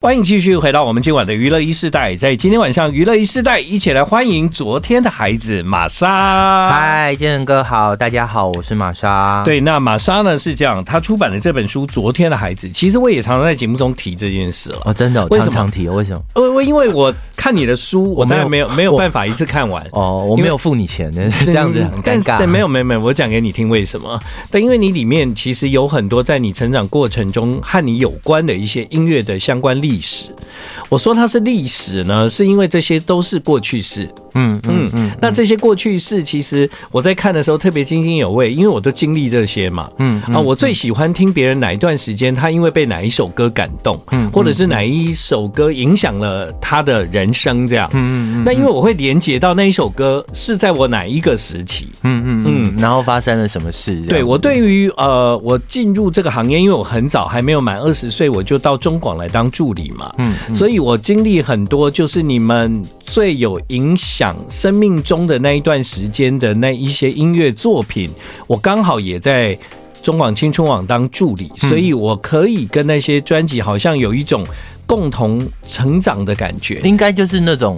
欢迎继续回到我们今晚的娱乐一世代，在今天晚上娱乐一世代，一起来欢迎昨天的孩子玛莎。嗨，建仁哥好，大家好，我是玛莎。对，那玛莎呢是这样，她出版的这本书《昨天的孩子》，其实我也常常在节目中提这件事了。哦，真的，我常常提，为什么？呃，我因为我看你的书，我当然没有没有办法一次看完。哦，我没有付你钱的，这样子很尴尬。对，没有没有没有，我讲给你听为什么？但因为你里面其实有很多在你成长过程中和你有关的一些音乐的相关历史。我说它是历史呢，是因为这些都是过去式。嗯嗯嗯。那这些过去式，其实我在看的时候特别津津有味，因为我都经历这些嘛。嗯啊，我最喜欢听别人哪一段时间，他因为被哪一首歌感动，嗯，或者是哪一首歌影响了他的人生，这样。嗯嗯。那因为我会连接到那一首歌是在我哪一个时期。嗯嗯嗯。然后发生了什么事？对，我对于呃，我进入这个行业，因为我很早还没有满二十岁，我就到中广来当助理嘛。嗯。所以我经历很多，就是你们最有影响生命中的那一段时间的那一些音乐作品，我刚好也在中广青春网当助理，所以我可以跟那些专辑好像有一种共同成长的感觉，应该就是那种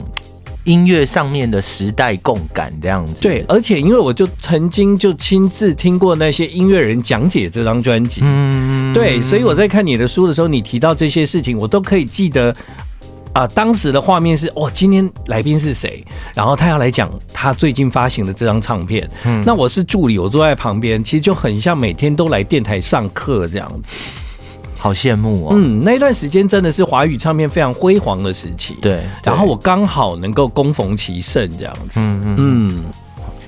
音乐上面的时代共感这样子。对，而且因为我就曾经就亲自听过那些音乐人讲解这张专辑，嗯，对，所以我在看你的书的时候，你提到这些事情，我都可以记得。啊，当时的画面是哦，今天来宾是谁？然后他要来讲他最近发行的这张唱片。嗯，那我是助理，我坐在旁边，其实就很像每天都来电台上课这样子，好羡慕哦。嗯，那一段时间真的是华语唱片非常辉煌的时期。对，然后我刚好能够恭逢其盛这样子。嗯嗯嗯。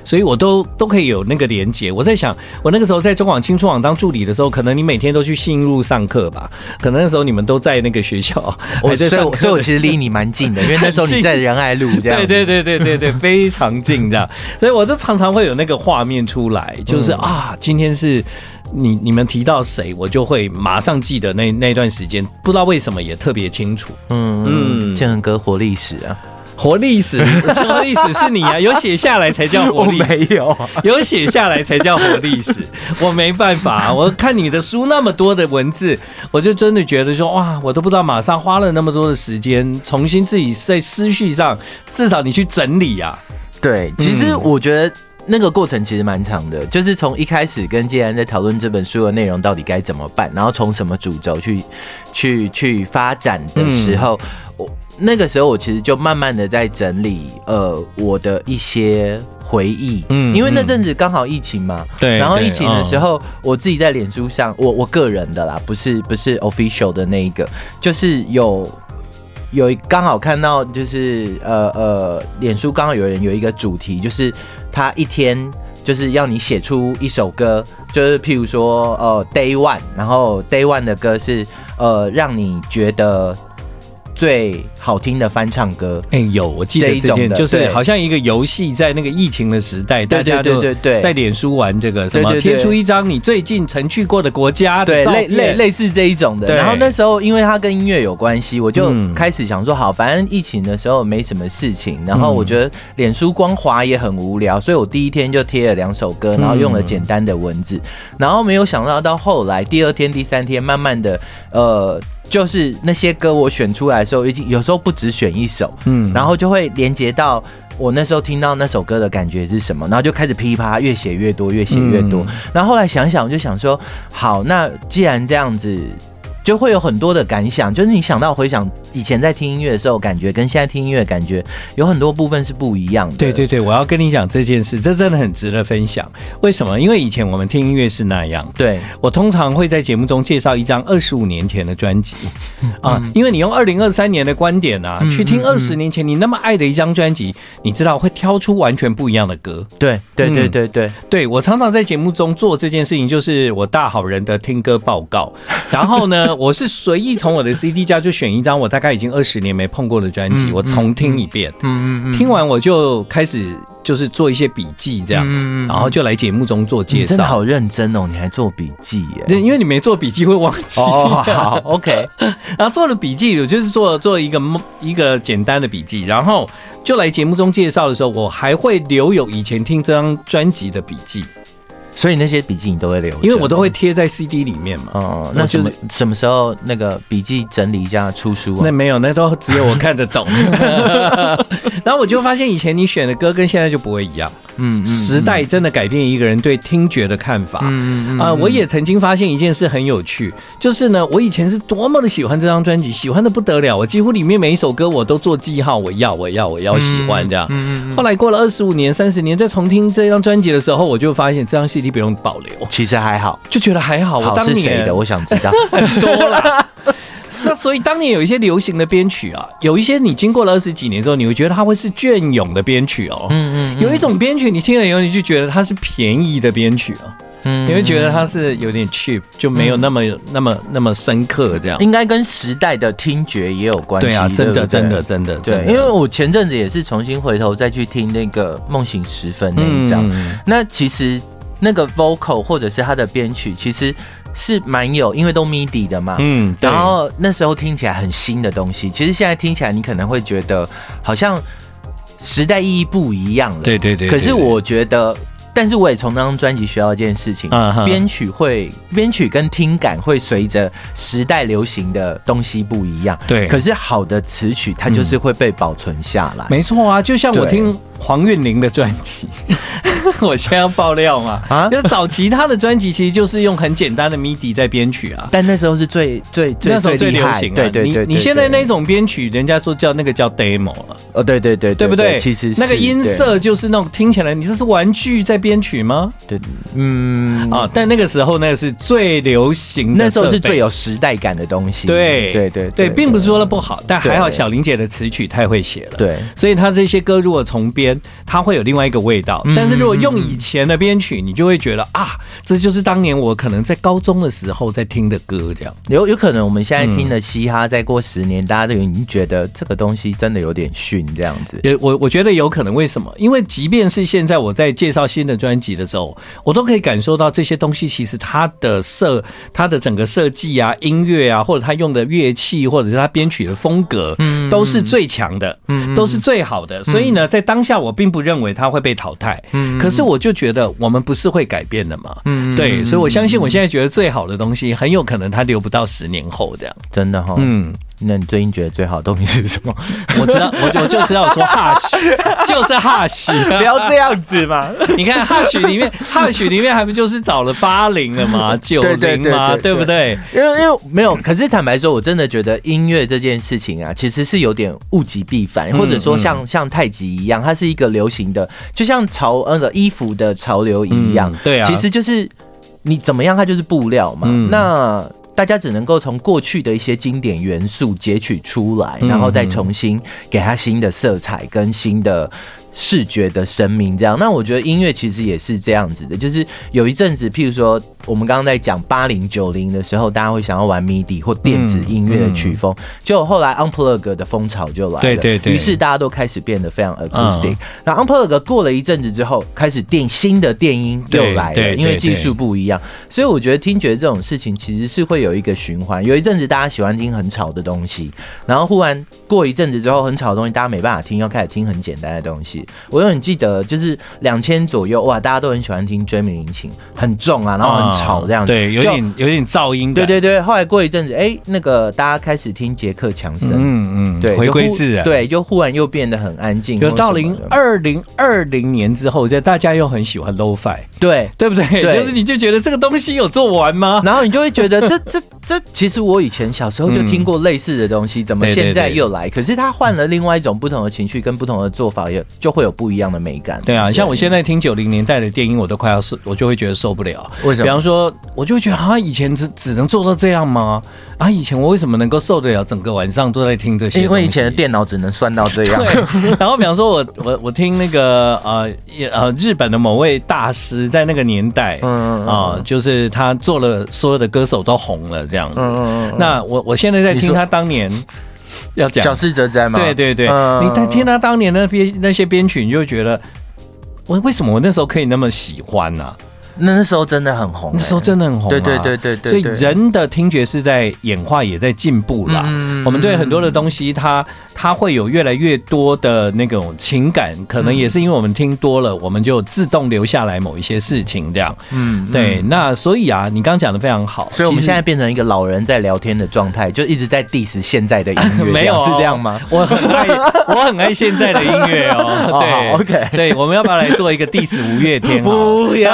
所以，我都都可以有那个连接。我在想，我那个时候在中广青春网当助理的时候，可能你每天都去信义路上课吧？可能那时候你们都在那个学校，我在上课。所以，我其实离你蛮近的，因为那时候你在仁爱路这样。对对对对对对，非常近这样。所以，我就常常会有那个画面出来，就是啊，今天是你你们提到谁，我就会马上记得那那段时间，不知道为什么也特别清楚。嗯嗯，建恒哥活历史啊。活历史，什么历史是你啊？有写下来才叫活历史。没有，有写下来才叫活历史。我没办法，我看你的书那么多的文字，我就真的觉得说哇，我都不知道马上花了那么多的时间，重新自己在思绪上，至少你去整理呀、啊。对，其实我觉得那个过程其实蛮长的，就是从一开始跟既然在讨论这本书的内容到底该怎么办，然后从什么主轴去去去发展的时候。嗯。那个时候，我其实就慢慢的在整理，呃，我的一些回忆，嗯，因为那阵子刚好疫情嘛，对，然后疫情的时候，我自己在脸书上，我我个人的啦，不是不是 official 的那一个，就是有有刚好看到，就是呃呃，脸书刚好有人有一个主题，就是他一天就是要你写出一首歌，就是譬如说呃 Day One，然后 Day One 的歌是呃让你觉得。最好听的翻唱歌，哎，有我记得这件，就是好像一个游戏，在那个疫情的时代，大家都在脸书玩这个，什么贴出一张你最近曾去过的国家的照片，对，类类类似这一种的。然后那时候，因为它跟音乐有关系，我就开始想说，好，反正疫情的时候没什么事情，然后我觉得脸书光滑也很无聊，所以我第一天就贴了两首歌，然后用了简单的文字，然后没有想到到后来第二天、第三天，慢慢的，呃。就是那些歌我选出来的时候，已经有时候不只选一首，嗯，然后就会连接到我那时候听到那首歌的感觉是什么，然后就开始噼啪越写越多，越写越多，然后后来想想，我就想说，好，那既然这样子。就会有很多的感想，就是你想到回想以前在听音乐的时候，感觉跟现在听音乐感觉有很多部分是不一样的。对对对，我要跟你讲这件事，这真的很值得分享。为什么？因为以前我们听音乐是那样。对，我通常会在节目中介绍一张二十五年前的专辑啊，因为你用二零二三年的观点啊去听二十年前你那么爱的一张专辑，你知道会挑出完全不一样的歌。对对对对对，对我常常在节目中做这件事情，就是我大好人的听歌报告。然后呢？我是随意从我的 CD 架就选一张我大概已经二十年没碰过的专辑，我重听一遍。嗯嗯嗯，听完我就开始就是做一些笔记，这样，然后就来节目中做介绍。真的好认真哦，你还做笔记耶？因为你没做笔记会忘记。哦，好，OK。然后做了笔记，我就是做做一个一个简单的笔记，然后就来节目中介绍的时候，我还会留有以前听这张专辑的笔记。所以那些笔记你都会留，因为我都会贴在 CD 里面嘛。哦，那什么什么时候那个笔记整理一下出书啊？那没有，那都只有我看得懂。然后我就发现以前你选的歌跟现在就不会一样。嗯，时代真的改变一个人对听觉的看法。嗯嗯啊，我也曾经发现一件事很有趣，就是呢，我以前是多么的喜欢这张专辑，喜欢的不得了，我几乎里面每一首歌我都做记号，我要，我要，我要喜欢这样。嗯嗯。后来过了二十五年、三十年，再重听这张专辑的时候，我就发现这张 CD 不用保留。其实还好，就觉得还好。我当谁的？我想知道。很多啦。那 所以当年有一些流行的编曲啊，有一些你经过了二十几年之后，你会觉得它会是隽永的编曲哦。嗯嗯。有一种编曲，你听了以后，你就觉得它是便宜的编曲哦。嗯。你会觉得它是有点 cheap，就没有那么、那么、那么深刻这样。应该跟时代的听觉也有关系。对啊，真的，真的，真的。对，因为我前阵子也是重新回头再去听那个《梦醒时分》那一张，那其实那个 vocal 或者是它的编曲，其实。是蛮有，因为都 MIDI 的嘛，嗯，然后那时候听起来很新的东西，其实现在听起来你可能会觉得好像时代意义不一样了，对对对。可是我觉得，但是我也从那张专辑学到一件事情，编曲会编曲跟听感会随着时代流行的东西不一样，对。可是好的词曲它就是会被保存下来，没错啊，就像我听黄韵玲的专辑。我现在要爆料嘛？啊，因为早期他的专辑其实就是用很简单的 MIDI 在编曲啊，但那时候是最最那时候最流行。对对对，你现在那种编曲，人家说叫那个叫 demo 了。哦，对对对，对不对？其实那个音色就是那种听起来，你这是玩具在编曲吗？对，嗯啊，但那个时候那个是最流行的，那时候是最有时代感的东西。对对对对，并不是说的不好，但还好小玲姐的词曲太会写了。对，所以她这些歌如果重编，它会有另外一个味道。但是如果用以前的编曲，你就会觉得啊，这就是当年我可能在高中的时候在听的歌，这样。有有可能我们现在听的嘻哈，再过十年，大家都已经觉得这个东西真的有点逊，这样子。也我我觉得有可能，为什么？因为即便是现在我在介绍新的专辑的时候，我都可以感受到这些东西其实它的设、它的整个设计啊、音乐啊，或者他用的乐器，或者是他编曲的风格，嗯，都是最强的，嗯，都是最好的。所以呢，在当下我并不认为它会被淘汰，嗯，可是我就觉得我们不是会改变的嘛，嗯，对，所以我相信我现在觉得最好的东西，很有可能它留不到十年后这样，真的哈，嗯。那你最近觉得最好的东西是什么？我知道，我就我就知道，我说 Hush 就是 Hush，不要这样子嘛。你看 Hush 里面，Hush 里面还不就是找了八零了吗？九零吗？对不对？因为因为没有，可是坦白说，我真的觉得音乐这件事情啊，其实是有点物极必反，或者说像像太极一样，它是一个流行的，就像潮那个衣服的潮流一样。对啊，其实就是你怎么样，它就是布料嘛。那大家只能够从过去的一些经典元素截取出来，然后再重新给它新的色彩跟新的视觉的生命。这样，那我觉得音乐其实也是这样子的，就是有一阵子，譬如说。我们刚刚在讲八零九零的时候，大家会想要玩 MIDI 或电子音乐的曲风，就后来 Unplug 的风潮就来了，对对对，于是大家都开始变得非常 acoustic。那 Unplug 过了一阵子之后，开始电新的电音又来了，因为技术不一样，所以我觉得听觉这种事情其实是会有一个循环。有一阵子大家喜欢听很吵的东西，然后忽然过一阵子之后，很吵的东西大家没办法听，要开始听很简单的东西。我永远记得，就是两千左右，哇，大家都很喜欢听 Dreaming 引擎，很重啊，然后很。吵这样子，对，有点有点噪音。对对对，后来过一阵子，哎，那个大家开始听杰克强森，嗯嗯，对，回归自然，对，就忽然又变得很安静。有到零二零二零年之后，就大家又很喜欢 Lo-Fi，对对不对？对，就是你就觉得这个东西有做完吗？然后你就会觉得这这 这，其实我以前小时候就听过类似的东西，怎么现在又来？可是他换了另外一种不同的情绪跟不同的做法，也就会有不一样的美感。对啊，像我现在听九零年代的电音，我都快要受，我就会觉得受不了。为什么？比方说。我就会觉得啊，以前只只能做到这样吗？啊，以前我为什么能够受得了整个晚上都在听这些？因为以前的电脑只能算到这样。对。然后比方说我我我听那个呃呃日本的某位大师在那个年代，嗯啊，就是他做了所有的歌手都红了这样子。嗯嗯。那我我现在在听他当年要讲小四哲哉吗？对对对。你在听他当年那编那些编曲，你就觉得我为什么我那时候可以那么喜欢呢？那那时候真的很红，那时候真的很红，对对对对对。所以人的听觉是在演化，也在进步啦。嗯我们对很多的东西，它它会有越来越多的那种情感，可能也是因为我们听多了，我们就自动留下来某一些事情这样。嗯，对。那所以啊，你刚刚讲的非常好，所以我们现在变成一个老人在聊天的状态，就一直在 diss 现在的音乐，没有是这样吗？我很爱，我很爱现在的音乐哦。对，OK，对，我们要不要来做一个 diss 五月天？不要。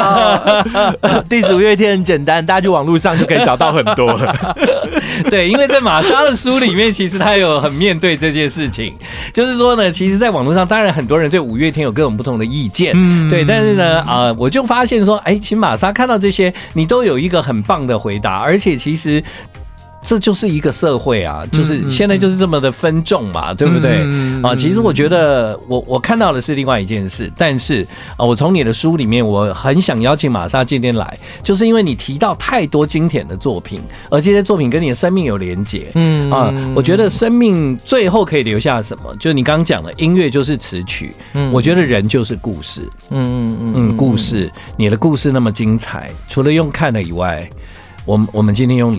第五月天很简单，大家去网络上就可以找到很多了。对，因为在玛莎的书里面，其实他有很面对这件事情，就是说呢，其实，在网络上，当然很多人对五月天有各种不同的意见，嗯，对，但是呢，啊、呃，我就发现说，哎，其实玛莎看到这些，你都有一个很棒的回答，而且其实。这就是一个社会啊，就是现在就是这么的分众嘛，对不对？啊，其实我觉得我我看到的是另外一件事，但是啊，我从你的书里面，我很想邀请玛莎今天来，就是因为你提到太多经典的作品，而这些作品跟你的生命有连结，嗯啊，我觉得生命最后可以留下什么？就你刚刚讲的，音乐就是词曲，嗯，我觉得人就是故事，嗯嗯嗯，故事，你的故事那么精彩，除了用看的以外，我们我们今天用。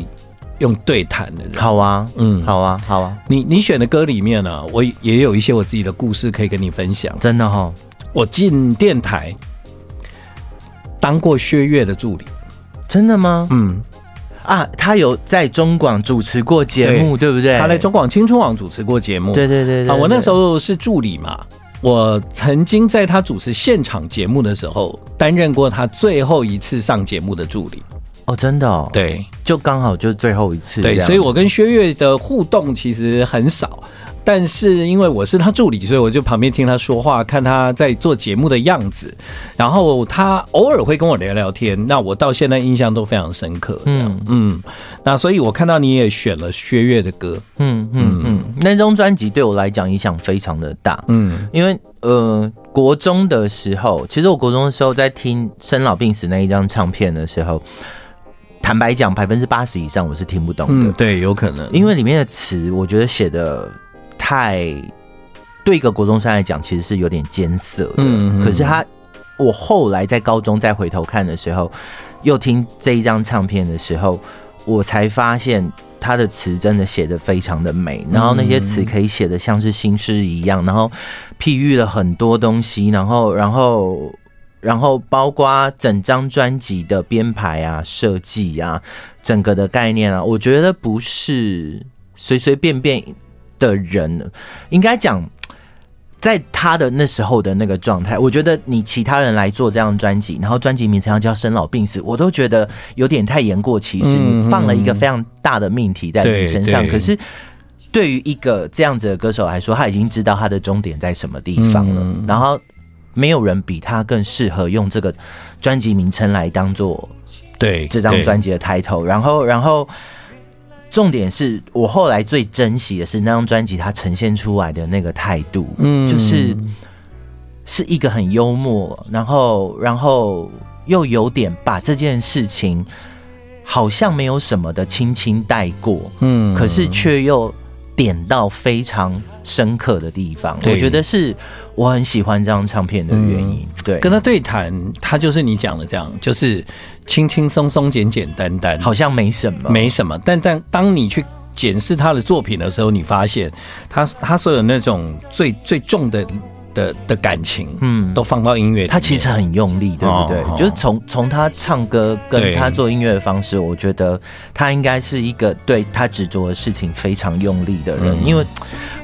用对谈的人，好啊，嗯，好啊，好啊。你你选的歌里面呢，我也有一些我自己的故事可以跟你分享。真的哈，我进电台当过薛岳的助理，真的吗？嗯，啊，他有在中广主持过节目，对不对？他在中广青春网主持过节目，对对对对。啊，我那时候是助理嘛，我曾经在他主持现场节目的时候，担任过他最后一次上节目的助理。哦，真的哦，对，就刚好就最后一次，对，所以我跟薛岳的互动其实很少，但是因为我是他助理，所以我就旁边听他说话，看他在做节目的样子，然后他偶尔会跟我聊聊天，那我到现在印象都非常深刻，嗯。嗯，那所以我看到你也选了薛岳的歌，嗯嗯。嗯，那张专辑对我来讲影响非常的大，嗯，因为呃，国中的时候，其实我国中的时候在听《生老病死》那一张唱片的时候。坦白讲，百分之八十以上我是听不懂的。嗯，对，有可能，因为里面的词，我觉得写的太对一个国中生来讲，其实是有点艰涩的。嗯，可是他，我后来在高中再回头看的时候，又听这一张唱片的时候，我才发现他的词真的写的非常的美。然后那些词可以写的像是新诗一样，然后譬喻了很多东西，然后，然后。然后包括整张专辑的编排啊、设计啊、整个的概念啊，我觉得不是随随便便的人，应该讲，在他的那时候的那个状态，我觉得你其他人来做这样专辑，然后专辑名称要叫《生老病死》，我都觉得有点太言过其实。你放了一个非常大的命题在自己身上，可是对于一个这样子的歌手来说，他已经知道他的终点在什么地方了，然后。没有人比他更适合用这个专辑名称来当做对这张专辑的 title。然后，然后重点是我后来最珍惜的是那张专辑，它呈现出来的那个态度，嗯，就是是一个很幽默，然后，然后又有点把这件事情好像没有什么的轻轻带过，嗯，可是却又点到非常深刻的地方，我觉得是。我很喜欢这张唱片的原因，嗯、对，跟他对谈，他就是你讲的这样，就是轻轻松松、简简单单，好像没什么，没什么。但但当你去检视他的作品的时候，你发现他他所有那种最最重的。的的感情，嗯，都放到音乐。他其实很用力，对不对？哦、就是从从他唱歌跟他做音乐的方式，我觉得他应该是一个对他执着的事情非常用力的人。嗯、因为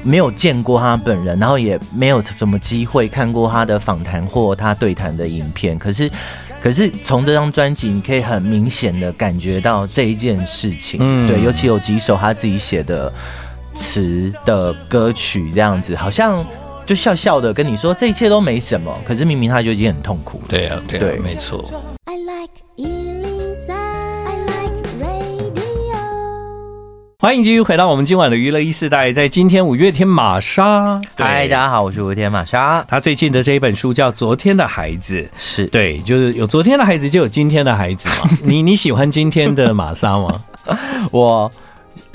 没有见过他本人，然后也没有什么机会看过他的访谈或他对谈的影片。可是，可是从这张专辑，你可以很明显的感觉到这一件事情。嗯，对，尤其有几首他自己写的词的歌曲，这样子好像。就笑笑的跟你说，这一切都没什么，可是明明他就已经很痛苦。对啊，对啊，对没错。欢迎继续回到我们今晚的娱乐一世代，在今天五月天玛莎。嗨，大家好，我是五月天玛莎。他最近的这一本书叫《昨天的孩子》，是对，就是有昨天的孩子，就有今天的孩子嘛。你你喜欢今天的玛莎吗？我。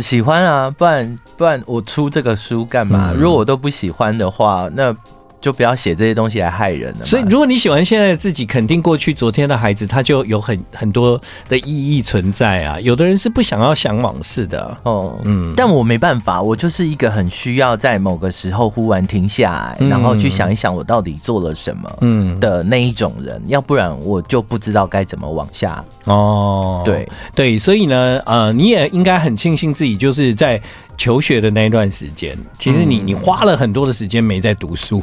喜欢啊，不然不然我出这个书干嘛？嗯、如果我都不喜欢的话，那就不要写这些东西来害人了。所以，如果你喜欢现在的自己，肯定过去昨天的孩子，他就有很很多的意义存在啊。有的人是不想要想往事的、啊、哦，嗯，但我没办法，我就是一个很需要在某个时候忽然停下来，嗯、然后去想一想我到底做了什么，嗯的那一种人，嗯、要不然我就不知道该怎么往下。哦，对对，所以呢，呃，你也应该很庆幸自己就是在。求学的那一段时间，其实你你花了很多的时间没在读书，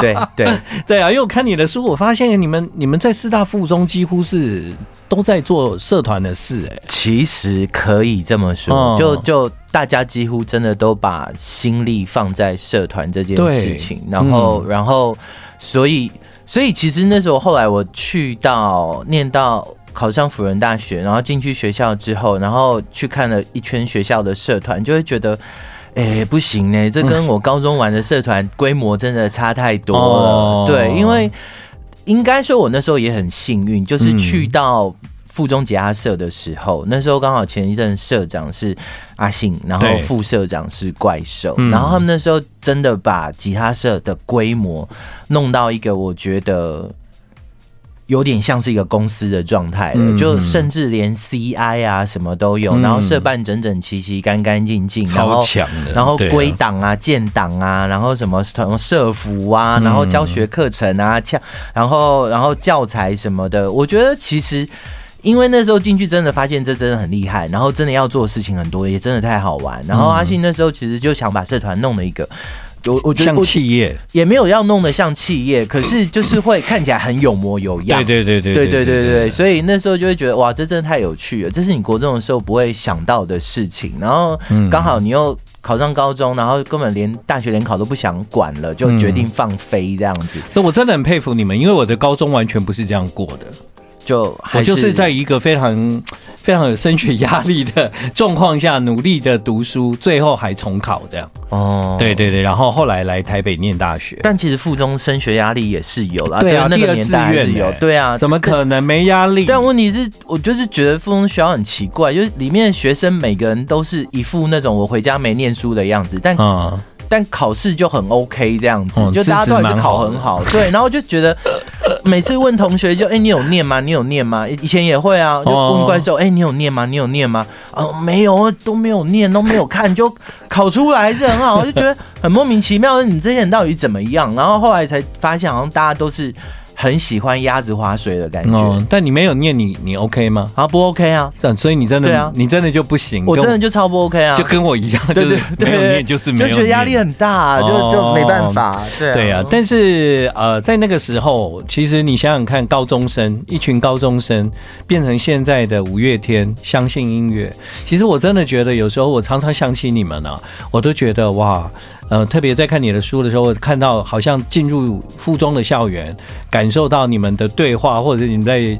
对对对。对啊！因为我看你的书，我发现你们你们在师大附中几乎是都在做社团的事，哎，其实可以这么说，就就大家几乎真的都把心力放在社团这件事情，然后然后所以所以其实那时候后来我去到念到。考上辅仁大学，然后进去学校之后，然后去看了一圈学校的社团，就会觉得，哎、欸，不行呢，这跟我高中玩的社团规模真的差太多了。哦、对，因为应该说，我那时候也很幸运，就是去到附中吉他社的时候，嗯、那时候刚好前一阵社长是阿信，然后副社长是怪兽，然后他们那时候真的把吉他社的规模弄到一个，我觉得。有点像是一个公司的状态了，嗯、就甚至连 CI 啊什么都有，嗯、然后社办整整齐齐、干干净净，超强的。然后归档啊、建档啊，然后什么什么社服啊，然后教学课程啊，像然后然后教材什么的，我觉得其实因为那时候进去真的发现这真的很厉害，然后真的要做的事情很多，也真的太好玩。然后阿信那时候其实就想把社团弄了一个。我我觉得像企业也没有要弄得像企业，可是就是会看起来很有模有样。对对对对对对对对，所以那时候就会觉得哇，这真的太有趣了，这是你国中的时候不会想到的事情。然后刚好你又考上高中，然后根本连大学联考都不想管了，就决定放飞这样子。那我真的很佩服你们，因为我的高中完全不是这样过的。就我就是在一个非常非常有升学压力的状况下努力的读书，最后还重考这样。哦，对对对，然后后来来台北念大学。但其实附中升学压力也是有啦，对啊，那个年代是有，对啊，怎么可能没压力？但问题是，我就是觉得附中学校很奇怪，就是里面的学生每个人都是一副那种我回家没念书的样子，但嗯。但考试就很 OK 这样子，就大家都还是考很好，对。然后就觉得 每次问同学就，哎，你有念吗？你有念吗？以前也会啊，就问怪兽，哎，你有念吗？你有念吗？哦，没有，都没有念，都没有看，就考出来是很好，就觉得很莫名其妙。你这些人到底怎么样？然后后来才发现，好像大家都是。很喜欢鸭子划水的感觉，哦、但你没有念你你 OK 吗？啊不 OK 啊，但所以你真的对啊，你真的就不行，我真的就超不 OK 啊，就跟我一样，对对对，没有念就是没有，就觉得压力很大，啊，就就没办法，对对啊。但是呃，在那个时候，其实你想想看，高中生一群高中生变成现在的五月天，相信音乐，其实我真的觉得有时候我常常想起你们呢，啊，我都觉得哇。呃，特别在看你的书的时候，我看到好像进入附中的校园，感受到你们的对话，或者是你们在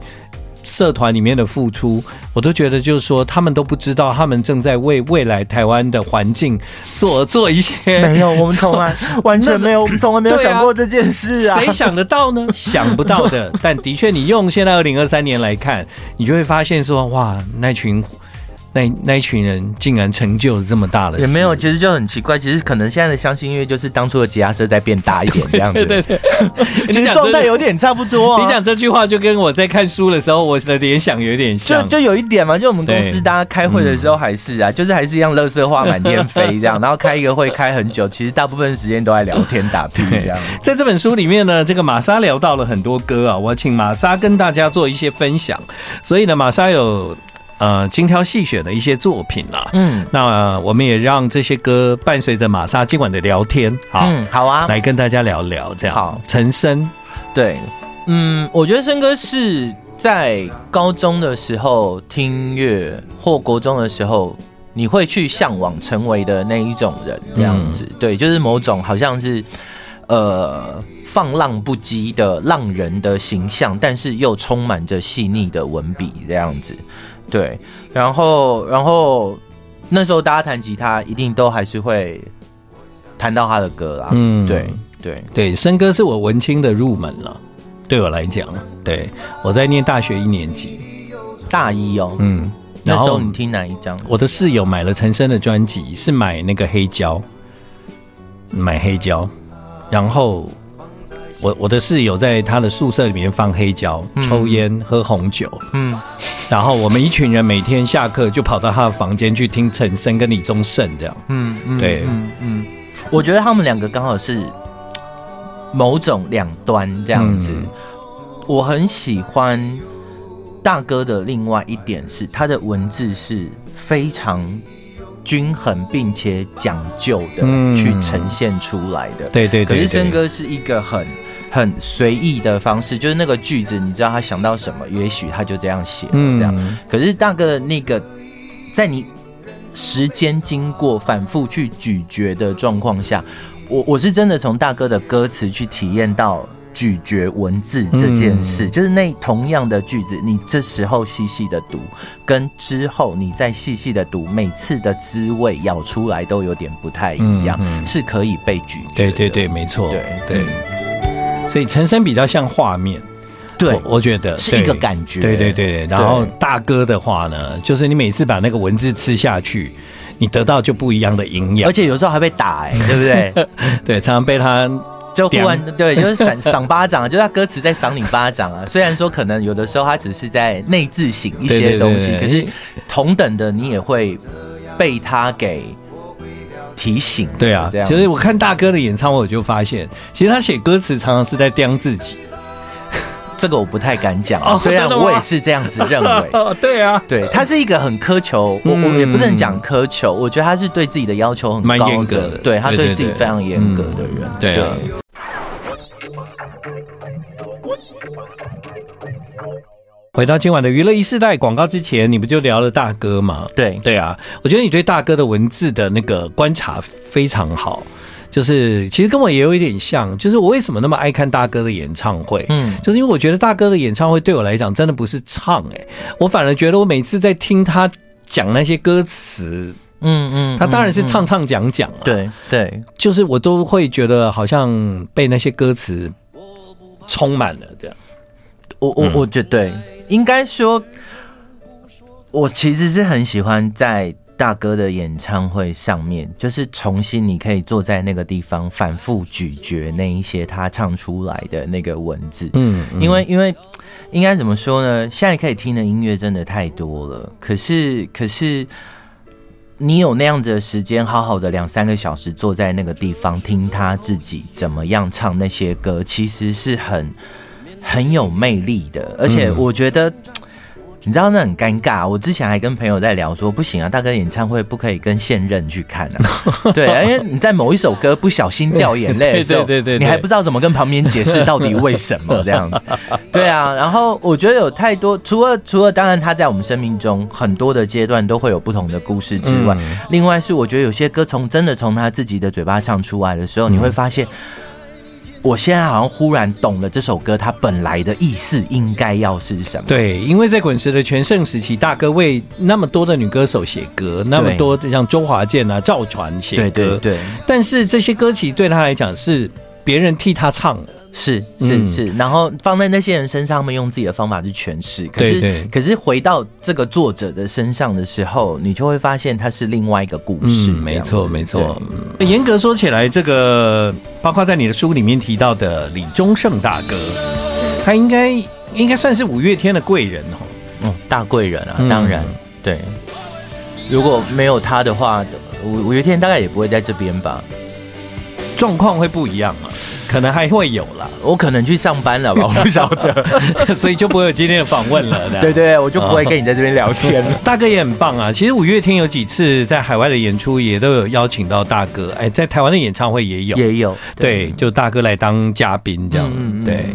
社团里面的付出，我都觉得就是说，他们都不知道，他们正在为未来台湾的环境做做一些。没有，我们从来完全没有，从来没有想过这件事啊！谁想得到呢？想不到的。但的确，你用现在二零二三年来看，你就会发现说，哇，那群。那那一群人竟然成就了这么大的事，也没有，其实就很奇怪。其实可能现在的相信音乐就是当初的吉他社在变大一点 这样子，对对对，其实状态有点差不多啊。你讲这句话就跟我在看书的时候我的联想有点像，就就有一点嘛。就我们公司大家开会的时候还是啊，就是还是一样，乐色话满天飞这样。然后开一个会开很久，其实大部分时间都在聊天打屁这样。在这本书里面呢，这个玛莎聊到了很多歌啊，我请玛莎跟大家做一些分享。所以呢，玛莎有。呃，精挑细选的一些作品啦，嗯，那、呃、我们也让这些歌伴随着玛莎今晚的聊天，好，嗯，好啊，来跟大家聊聊，这样，好，陈升，对，嗯，我觉得升哥是在高中的时候听乐，或国中的时候，你会去向往成为的那一种人，这样子，嗯、对，就是某种好像是，呃，放浪不羁的浪人的形象，但是又充满着细腻的文笔，这样子。对，然后，然后那时候大家弹吉他，一定都还是会弹到他的歌啦。嗯，对，对，对，生哥是我文青的入门了。对我来讲，对，我在念大学一年级，大一哦。嗯，那时候你听哪一张？我的室友买了陈升的专辑，是买那个黑胶，买黑胶。然后我我的室友在他的宿舍里面放黑胶、嗯、抽烟、喝红酒，嗯，然后我们一群人每天下课就跑到他的房间去听陈升跟李宗盛这样，嗯，嗯对，嗯嗯，我觉得他们两个刚好是某种两端这样子，嗯、我很喜欢。大哥的另外一点是，他的文字是非常均衡并且讲究的去呈现出来的。对对对。可是生哥是一个很很随意的方式，就是那个句子，你知道他想到什么，也许他就这样写了这样。可是大哥的那个，在你时间经过反复去咀嚼的状况下，我我是真的从大哥的歌词去体验到。咀嚼文字这件事，嗯、就是那同样的句子，你这时候细细的读，跟之后你再细细的读，每次的滋味咬出来都有点不太一样，嗯嗯、是可以被咀嚼。对对对，没错。对对，所以陈升比较像画面，对我，我觉得是一个感觉。对对对，然后大哥的话呢，就是你每次把那个文字吃下去，你得到就不一样的营养，而且有时候还被打，哎，对不对？对，常常被他。就忽然对，就是赏 赏巴掌，就是他歌词在赏你巴掌啊。虽然说可能有的时候他只是在内自省一些东西，可是同等的你也会被他给提醒。对啊，其实我看大哥的演唱会，我就发现，其实他写歌词常常是在刁自己。这个我不太敢讲，哦，虽然我也是这样子认为。对啊，对他是一个很苛求，我我也不能讲苛求，我觉得他是对自己的要求很高，格的。对他对自己非常严格的人。对啊。回到今晚的娱乐一世代广告之前，你不就聊了大哥吗？对。对啊，我觉得你对大哥的文字的那个观察非常好，就是其实跟我也有一点像，就是我为什么那么爱看大哥的演唱会？嗯，就是因为我觉得大哥的演唱会对我来讲真的不是唱，哎，我反而觉得我每次在听他讲那些歌词，嗯嗯，他当然是唱唱讲讲啊，对对，就是我都会觉得好像被那些歌词充满了这样。我我我觉得对，应该说，我其实是很喜欢在大哥的演唱会上面，就是重新你可以坐在那个地方反复咀嚼那一些他唱出来的那个文字，嗯，因为因为应该怎么说呢？现在可以听的音乐真的太多了，可是可是你有那样子的时间，好好的两三个小时坐在那个地方听他自己怎么样唱那些歌，其实是很。很有魅力的，而且我觉得，嗯、你知道那很尴尬。我之前还跟朋友在聊说，不行啊，大哥演唱会不可以跟现任去看啊。对，因为你在某一首歌不小心掉眼泪的 时候，对对对，对，你还不知道怎么跟旁边解释到底为什么这样子。对啊，然后我觉得有太多，除了除了当然他在我们生命中很多的阶段都会有不同的故事之外，嗯、另外是我觉得有些歌从真的从他自己的嘴巴唱出来的时候，你会发现。我现在好像忽然懂了这首歌它本来的意思应该要是什么？对，因为在滚石的全盛时期，大哥为那么多的女歌手写歌，那么多像周华健啊、赵传写歌，对对对。但是这些歌曲对他来讲是别人替他唱的。是是是，然后放在那些人身上，他们用自己的方法去诠释。可是，对对可是回到这个作者的身上的时候，你就会发现他是另外一个故事。嗯、没错，没错。严格说起来，这个包括在你的书里面提到的李宗盛大哥，他应该应该算是五月天的贵人哦。嗯，大贵人啊，当然、嗯、对。如果没有他的话，五五月天大概也不会在这边吧？状况会不一样啊。可能还会有啦，我可能去上班了吧，我不晓得，所以就不会有今天的访问了。对，对对，我就不会跟你在这边聊天了。大哥也很棒啊，其实五月天有几次在海外的演出也都有邀请到大哥，哎，在台湾的演唱会也有，也有，对，对，就大哥来当嘉宾这样，嗯、对。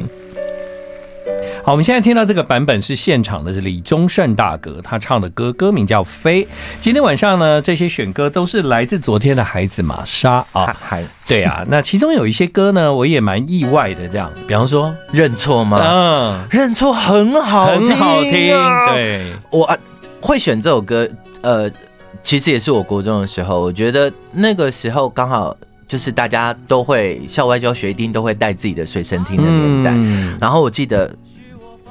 好，我们现在听到这个版本是现场的，是李宗盛大哥他唱的歌，歌名叫《飞》。今天晚上呢，这些选歌都是来自昨天的孩子玛莎啊，还对啊。那其中有一些歌呢，我也蛮意外的，这样，比方说认错吗？嗯，认错很好，很好听。对，我会选这首歌，呃，其实也是我国中的时候，我觉得那个时候刚好就是大家都会校外教学，一定都会带自己的随身听的年代。嗯、然后我记得。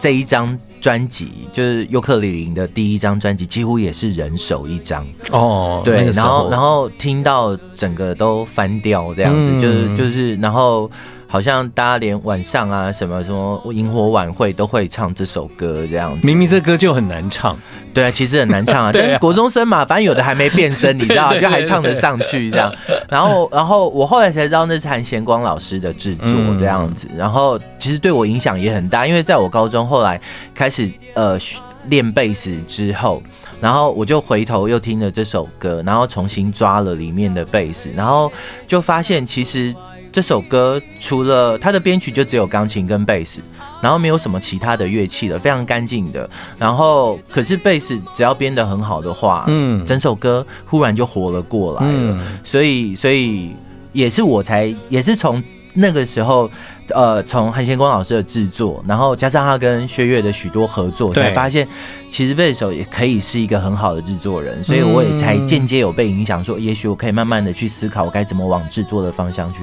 这一张专辑就是尤克里里的第一张专辑，几乎也是人手一张哦。对，然后然后听到整个都翻掉这样子，嗯、就是就是，然后。好像大家连晚上啊什么什么萤火晚会都会唱这首歌这样子，明明这歌就很难唱，对啊，其实很难唱啊。但是国中生嘛，反正有的还没变声，你知道，就还唱得上去这样。然后，然后我后来才知道那是韩贤光老师的制作这样子。然后其实对我影响也很大，因为在我高中后来开始呃练贝斯之后，然后我就回头又听了这首歌，然后重新抓了里面的贝斯，然后就发现其实。这首歌除了它的编曲就只有钢琴跟贝斯，然后没有什么其他的乐器了，非常干净的。然后可是贝斯只要编得很好的话，嗯，整首歌忽然就活了过来了。嗯，所以所以也是我才也是从那个时候。呃，从韩贤光老师的制作，然后加上他跟薛岳的许多合作，才发现其实贝斯手也可以是一个很好的制作人，所以我也才间接有被影响，说也许我可以慢慢的去思考，我该怎么往制作的方向去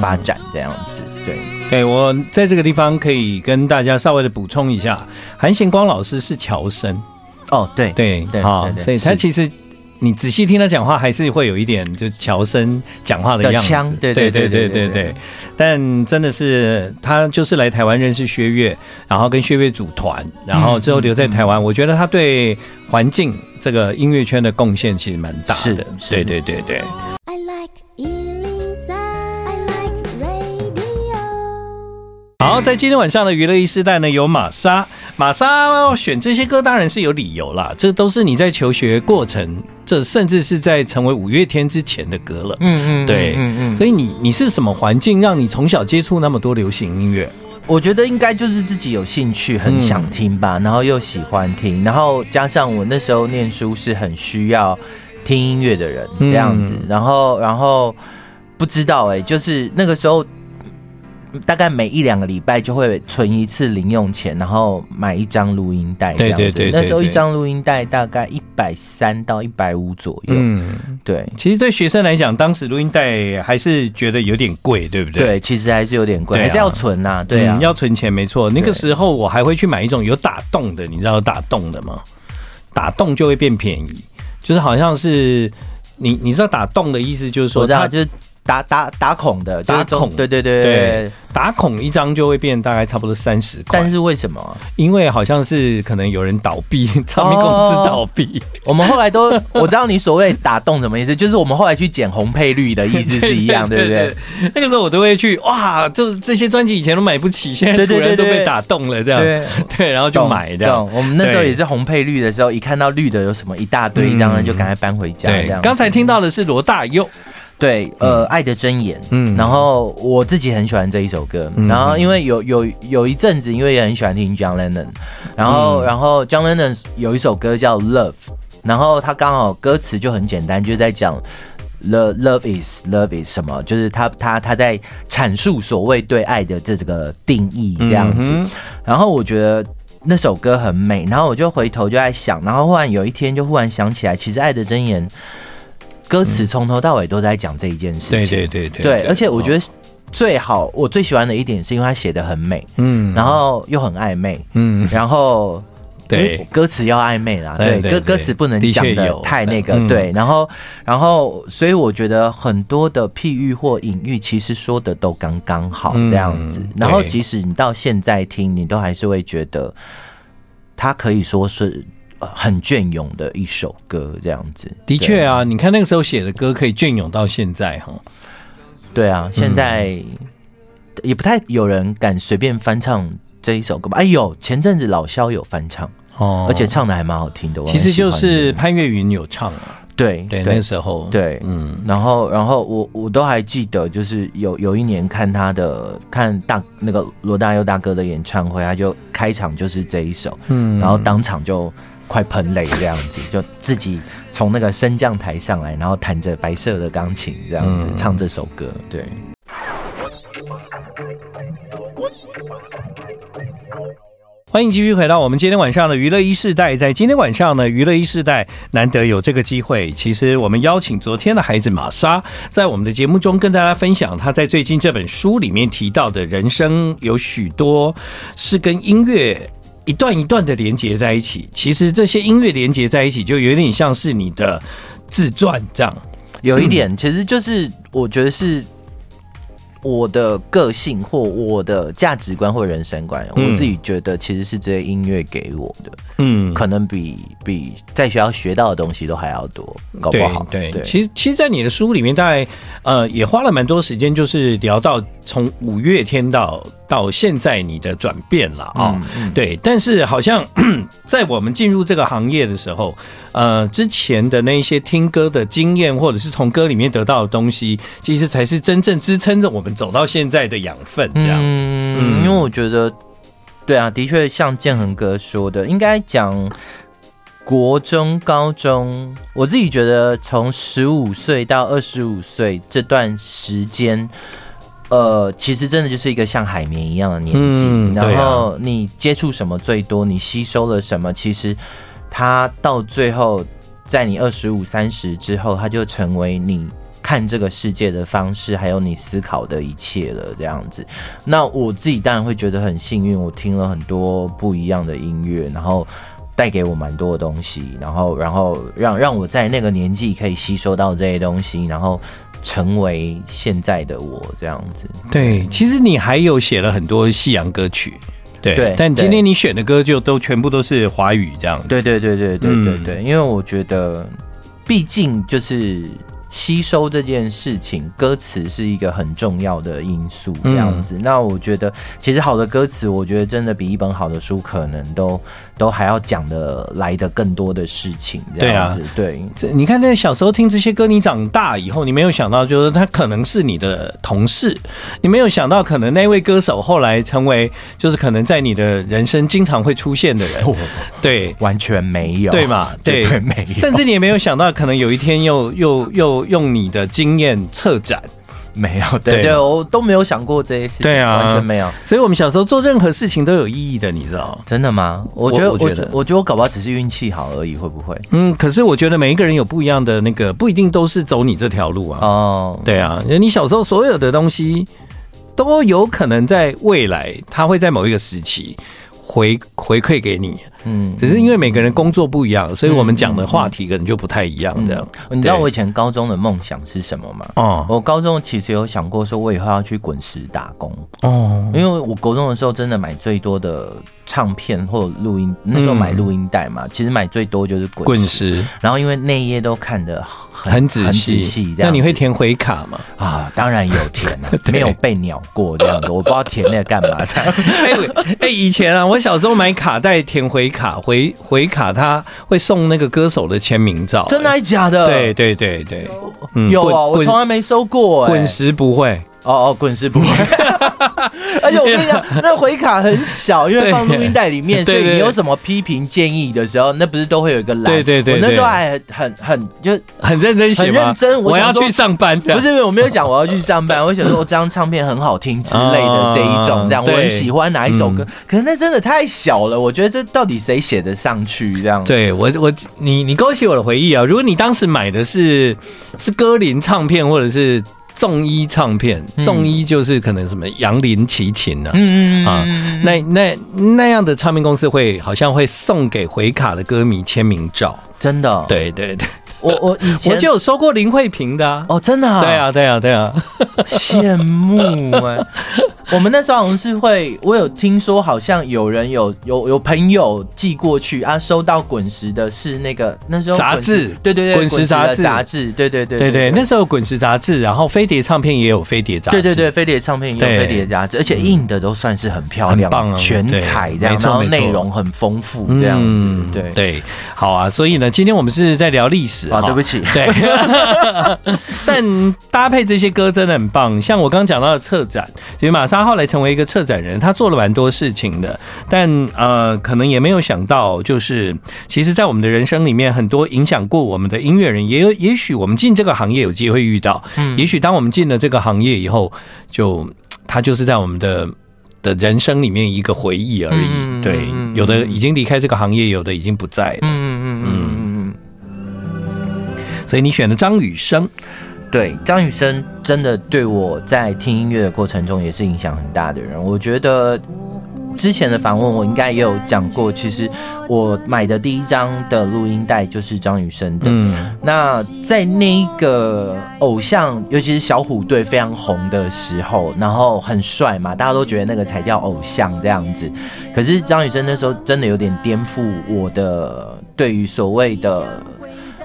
发展，这样子。对，对我在这个地方可以跟大家稍微的补充一下，韩贤光老师是侨生。哦，对对对，好，所以他其实。你仔细听他讲话，还是会有一点就乔生讲话的样子。对对对对对对。但真的是他就是来台湾认识薛岳，然后跟薛岳组团，然后之后留在台湾。我觉得他对环境这个音乐圈的贡献其实蛮大的。是的，对对对对。好，在今天晚上的娱乐一时代呢，有玛莎。玛莎选这些歌当然是有理由啦，这都是你在求学过程，这甚至是在成为五月天之前的歌了。嗯嗯，对，嗯嗯。所以你你是什么环境让你从小接触那么多流行音乐？我觉得应该就是自己有兴趣，很想听吧，然后又喜欢听，然后加上我那时候念书是很需要听音乐的人这样子，然后然后不知道哎、欸，就是那个时候。大概每一两个礼拜就会存一次零用钱，然后买一张录音带。这样子。对对对，那时候一张录音带大概一百三到一百五左右。嗯，对。其实对学生来讲，当时录音带还是觉得有点贵，对不对？对，其实还是有点贵，还是要存呐。对啊，要存钱没错。那个时候我还会去买一种有打洞的，你知道有打洞的吗？打洞就会变便宜，就是好像是你你知道打洞的意思，就是说它就是。打打打孔的，打孔，对对对对，打孔一张就会变大概差不多三十块。但是为什么？因为好像是可能有人倒闭，唱片公司倒闭。我们后来都，我知道你所谓打洞什么意思，就是我们后来去捡红配绿的意思是一样，对不对？那个时候我都会去，哇，就这些专辑以前都买不起，现在突然都被打动了，这样，对，然后就买这样。我们那时候也是红配绿的时候，一看到绿的有什么一大堆，这样就赶快搬回家。这样。刚才听到的是罗大佑。对，呃，爱的箴言，嗯，然后我自己很喜欢这一首歌，嗯、然后因为有有有一阵子，因为也很喜欢听 John Lennon，然后、嗯、然后 John Lennon 有一首歌叫 Love，然后他刚好歌词就很简单，就在讲 The Love is Love is 什么，就是他他他在阐述所谓对爱的这这个定义这样子，然后我觉得那首歌很美，然后我就回头就在想，然后忽然有一天就忽然想起来，其实爱的箴言。歌词从头到尾都在讲这一件事情，对对对对，对，而且我觉得最好，我最喜欢的一点是因为他写的很美，嗯，然后又很暧昧，嗯，然后对。歌词要暧昧啦，对歌歌词不能讲的太那个，对，然后然后所以我觉得很多的譬喻或隐喻其实说的都刚刚好这样子，然后即使你到现在听，你都还是会觉得他可以说是。很隽永的一首歌，这样子。的确啊，你看那个时候写的歌，可以隽永到现在哈。对啊，现在也不太有人敢随便翻唱这一首歌吧？哎呦，前阵子老萧有翻唱哦，而且唱的还蛮好听的。其实就是潘越云有唱啊。对对，那时候对，嗯，然后然后我我都还记得，就是有有一年看他的看大那个罗大佑大哥的演唱会，他就开场就是这一首，嗯，然后当场就。快喷泪这样子，就自己从那个升降台上来，然后弹着白色的钢琴这样子唱这首歌。对，欢迎继续回到我们今天晚上的娱乐一世代。在今天晚上呢，娱乐一世代难得有这个机会，其实我们邀请昨天的孩子玛莎，在我们的节目中跟大家分享她在最近这本书里面提到的人生有许多是跟音乐。一段一段的连接在一起。其实这些音乐连接在一起，就有点像是你的自传这样。有一点，其实就是我觉得是。我的个性或我的价值观或人生观，我自己觉得其实是这些音乐给我的，嗯，可能比比在学校学到的东西都还要多，搞不好。对对，其实其实，在你的书里面，大概呃也花了蛮多时间，就是聊到从五月天到到现在你的转变了啊，对。但是好像 在我们进入这个行业的时候。呃，之前的那一些听歌的经验，或者是从歌里面得到的东西，其实才是真正支撑着我们走到现在的养分。这样，嗯，因为我觉得，对啊，的确像建恒哥说的，应该讲国中、高中，我自己觉得从十五岁到二十五岁这段时间，呃，其实真的就是一个像海绵一样的年纪。嗯，然后你接触什么最多，你吸收了什么，其实。他到最后，在你二十五、三十之后，他就成为你看这个世界的方式，还有你思考的一切了。这样子，那我自己当然会觉得很幸运，我听了很多不一样的音乐，然后带给我蛮多的东西，然后，然后让让我在那个年纪可以吸收到这些东西，然后成为现在的我这样子。对，其实你还有写了很多西洋歌曲。对，对，但今天你选的歌就都全部都是华语这样子。对对对对对对对，因为我觉得，毕竟就是。吸收这件事情，歌词是一个很重要的因素，这样子。嗯、那我觉得，其实好的歌词，我觉得真的比一本好的书可能都都还要讲的来的更多的事情。对啊，对。你看，那小时候听这些歌，你长大以后，你没有想到，就是他可能是你的同事，你没有想到，可能那位歌手后来成为，就是可能在你的人生经常会出现的人。对，完全没有，对嘛？对，对没有。甚至你也没有想到，可能有一天又又又。用你的经验策展，没有，对对，我都没有想过这些事情，对啊，完全没有。所以，我们小时候做任何事情都有意义的，你知道？真的吗？我觉得，我觉得，我觉得我搞不好只是运气好而已，会不会？嗯，可是我觉得每一个人有不一样的那个，不一定都是走你这条路啊。哦，对啊，你小时候所有的东西都有可能在未来，它会在某一个时期回回馈给你。嗯，只是因为每个人工作不一样，所以我们讲的话题可能就不太一样。这样，你知道我以前高中的梦想是什么吗？哦，我高中其实有想过说，我以后要去滚石打工。哦，因为我高中的时候真的买最多的唱片或录音，那时候买录音带嘛，其实买最多就是滚滚石。然后因为那一页都看得很仔细，那你会填回卡吗？啊，当然有填啊，没有被鸟过这样子，我不知道填那个干嘛。哎哎，以前啊，我小时候买卡带填回。卡回回卡，他会送那个歌手的签名照，真的还假的？对对对对，有啊，我从来没收过。滚石不会，哦哦，滚石不会。而且我跟你讲，那回卡很小，因为放录音带里面，所以你有什么批评建议的时候，那不是都会有一个栏？对对对，我那时候还很很就很认真写，很认真。我要去上班，不是我没有讲我要去上班，我想说我这张唱片很好听之类的这一种，这样我很喜欢哪一首歌，可是那真的太小了，我觉得这到底谁写得上去？这样对我我你你勾起我的回忆啊！如果你当时买的是是歌林唱片或者是。众一唱片，重一就是可能什么杨林齐秦呢？嗯嗯啊，那那那样的唱片公司会好像会送给回卡的歌迷签名照，真的？对对对，我我以前我就有收过林慧萍的啊，哦，真的啊？对啊对啊对啊，羡慕哎。我们那时候好像是会，我有听说，好像有人有有有朋友寄过去啊，收到滚石的是那个那时候杂志，对对对，滚石杂志。杂志，对对对对对，那时候滚石杂志，然后飞碟唱片也有飞碟杂志，对对对，飞碟唱片也有飞碟杂志，而且印的都算是很漂亮，棒，全彩这样，然后内容很丰富这样子，对。对，好啊，所以呢，今天我们是在聊历史啊，对不起，对，但搭配这些歌真的很棒，像我刚刚讲到的策展，其实玛莎后来成为一个策。展人，他做了蛮多事情的，但呃，可能也没有想到，就是其实，在我们的人生里面，很多影响过我们的音乐人，也有也许我们进这个行业有机会遇到，嗯，也许当我们进了这个行业以后，就他就是在我们的的人生里面一个回忆而已。嗯、对，有的已经离开这个行业，有的已经不在了。嗯嗯嗯嗯嗯。所以你选的张雨生。对，张雨生真的对我在听音乐的过程中也是影响很大的人。我觉得之前的访问，我应该也有讲过，其实我买的第一张的录音带就是张雨生的。嗯，那在那个偶像，尤其是小虎队非常红的时候，然后很帅嘛，大家都觉得那个才叫偶像这样子。可是张雨生那时候真的有点颠覆我的对于所谓的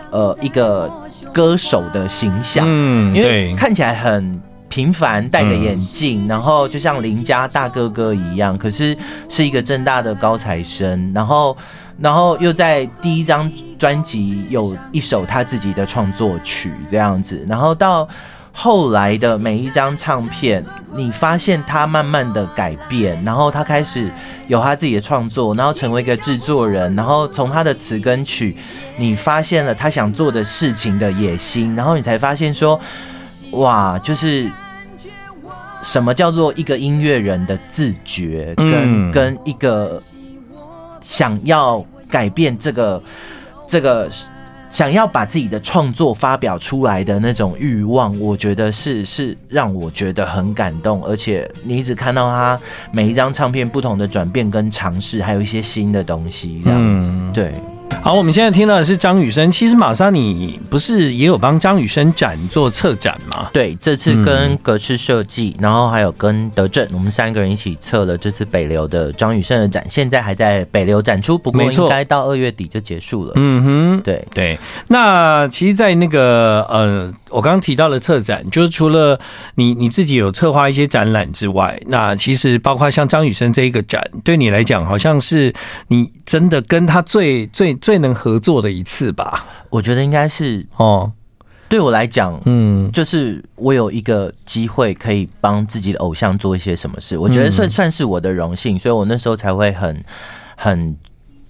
呃一个歌手的形象，嗯，因为看起来很。平凡，戴个眼镜，嗯、然后就像邻家大哥哥一样，可是是一个正大的高材生，然后，然后又在第一张专辑有一首他自己的创作曲这样子，然后到后来的每一张唱片，你发现他慢慢的改变，然后他开始有他自己的创作，然后成为一个制作人，然后从他的词跟曲，你发现了他想做的事情的野心，然后你才发现说，哇，就是。什么叫做一个音乐人的自觉，跟跟一个想要改变这个这个想要把自己的创作发表出来的那种欲望，我觉得是是让我觉得很感动，而且你一直看到他每一张唱片不同的转变跟尝试，还有一些新的东西，这样子，对。好，我们现在听到的是张雨生。其实玛莎，你不是也有帮张雨生展做策展吗？对，这次跟格式设计，然后还有跟德正，我们三个人一起策了这次北流的张雨生的展，现在还在北流展出，不过应该到二月底就结束了。嗯哼，对对。那其实，在那个呃，我刚刚提到了策展，就是除了你你自己有策划一些展览之外，那其实包括像张雨生这一个展，对你来讲，好像是你真的跟他最最最。能合作的一次吧，我觉得应该是哦。对我来讲，嗯，就是我有一个机会可以帮自己的偶像做一些什么事，我觉得算算是我的荣幸，所以我那时候才会很很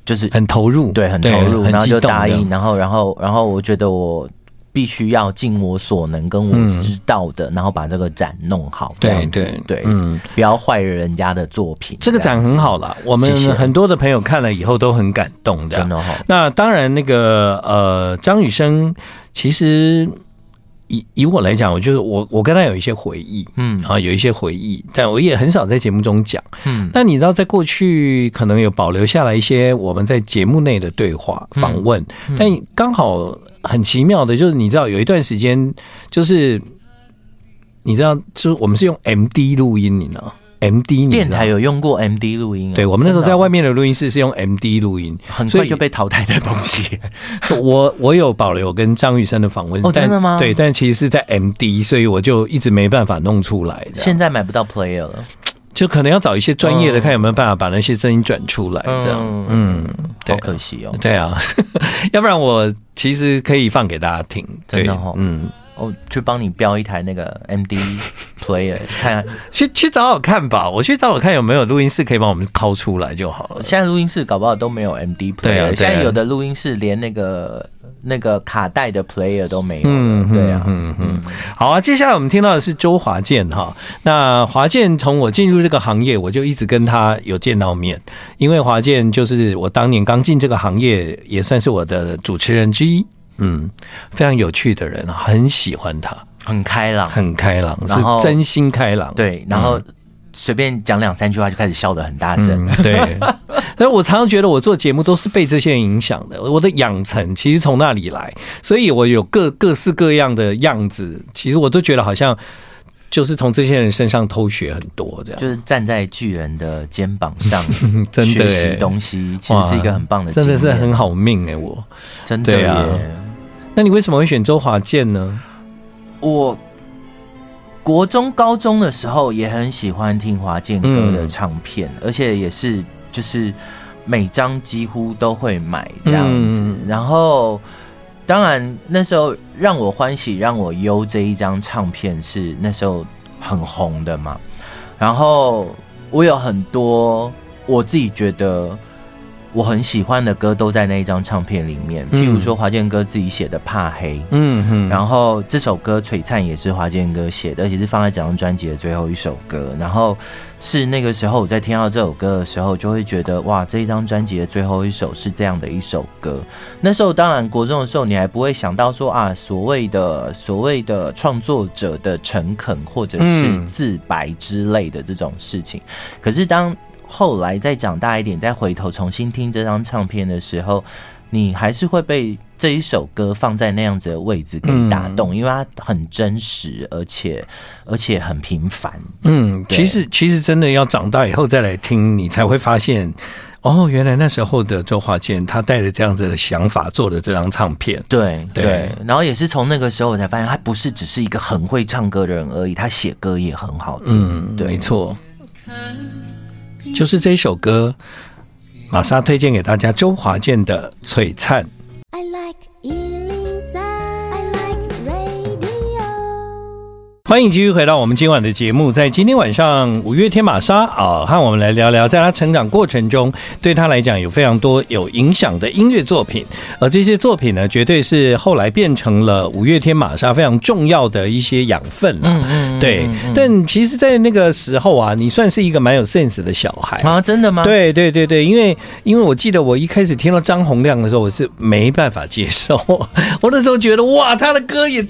就是很投入，对，很投入，然后就答应，然后然后然后我觉得我。必须要尽我所能，跟我知道的，嗯、然后把这个展弄好。对对对，嗯，不要坏了人家的作品。这个展很好了，我们很多的朋友看了以后都很感动的。真的好。那当然，那个呃，张雨生，其实以以我来讲，我就是我我跟他有一些回忆，嗯啊，有一些回忆，但我也很少在节目中讲。嗯，那你知道，在过去可能有保留下来一些我们在节目内的对话访问，嗯嗯、但刚好。很奇妙的，就是你知道有一段时间，就是你知道，就是我们是用 M D 录音，你呢？M D 电台有用过 M D 录音啊？对，我们那时候在外面的录音室是用 M D 录音，很快就被淘汰的东西。我我有保留跟张雨生的访问，哦，真的吗？对，但其实是在 M D，所以我就一直没办法弄出来。现在买不到 Player 了。就可能要找一些专业的，看有没有办法把那些声音转出来，这样，嗯，好可惜哦。对啊，要不然我其实可以放给大家听，真的哈，嗯，我去帮你标一台那个 MD player，看，去去找找看吧，我去找找看有没有录音室可以帮我们拷出来就好了。现在录音室搞不好都没有 MD player，现在有的录音室连那个。那个卡带的 player 都没有，嗯，对啊，嗯嗯，好啊。接下来我们听到的是周华健哈。那华健从我进入这个行业，我就一直跟他有见到面，因为华健就是我当年刚进这个行业，也算是我的主持人之一。嗯，非常有趣的人，很喜欢他，很开朗，很开朗，是真心开朗。对，然后。随便讲两三句话就开始笑得很大声，嗯，对。所以我常常觉得我做节目都是被这些人影响的，我的养成其实从那里来，所以我有各各式各样的样子，其实我都觉得好像就是从这些人身上偷学很多，这样就是站在巨人的肩膀上，真的学习东西，其实是一个很棒的，真的是很好命哎，欸，我真的耶，啊。那你为什么会选周华健呢？我。国中、高中的时候也很喜欢听华健哥的唱片，嗯、而且也是就是每张几乎都会买这样子。嗯、然后，当然那时候让我欢喜让我忧这一张唱片是那时候很红的嘛。然后我有很多我自己觉得。我很喜欢的歌都在那一张唱片里面，譬如说华健哥自己写的《怕黑》，嗯哼，然后这首歌《璀璨》也是华健哥写的，而且是放在整张专辑的最后一首歌。然后是那个时候我在听到这首歌的时候，就会觉得哇，这一张专辑的最后一首是这样的一首歌。那时候当然国中的时候，你还不会想到说啊，所谓的所谓的创作者的诚恳或者是自白之类的这种事情。可是当后来再长大一点，再回头重新听这张唱片的时候，你还是会被这一首歌放在那样子的位置给打动，嗯、因为它很真实，而且而且很平凡。嗯，其实其实真的要长大以后再来听，你才会发现。哦，原来那时候的周华健，他带着这样子的想法做的这张唱片，对对，然后也是从那个时候我才发现，他不是只是一个很会唱歌的人而已，他写歌也很好听。嗯，对，没错，就是这首歌，玛莎推荐给大家，周华健的《璀璨》。欢迎继续回到我们今晚的节目，在今天晚上，五月天玛莎啊，和我们来聊聊，在他成长过程中，对他来讲有非常多有影响的音乐作品，而这些作品呢，绝对是后来变成了五月天玛莎非常重要的一些养分了。嗯嗯，对。但其实，在那个时候啊，你算是一个蛮有 sense 的小孩啊，真的吗？对对对对，因为因为我记得我一开始听到张洪量的时候，我是没办法接受，我那时候觉得哇，他的歌也。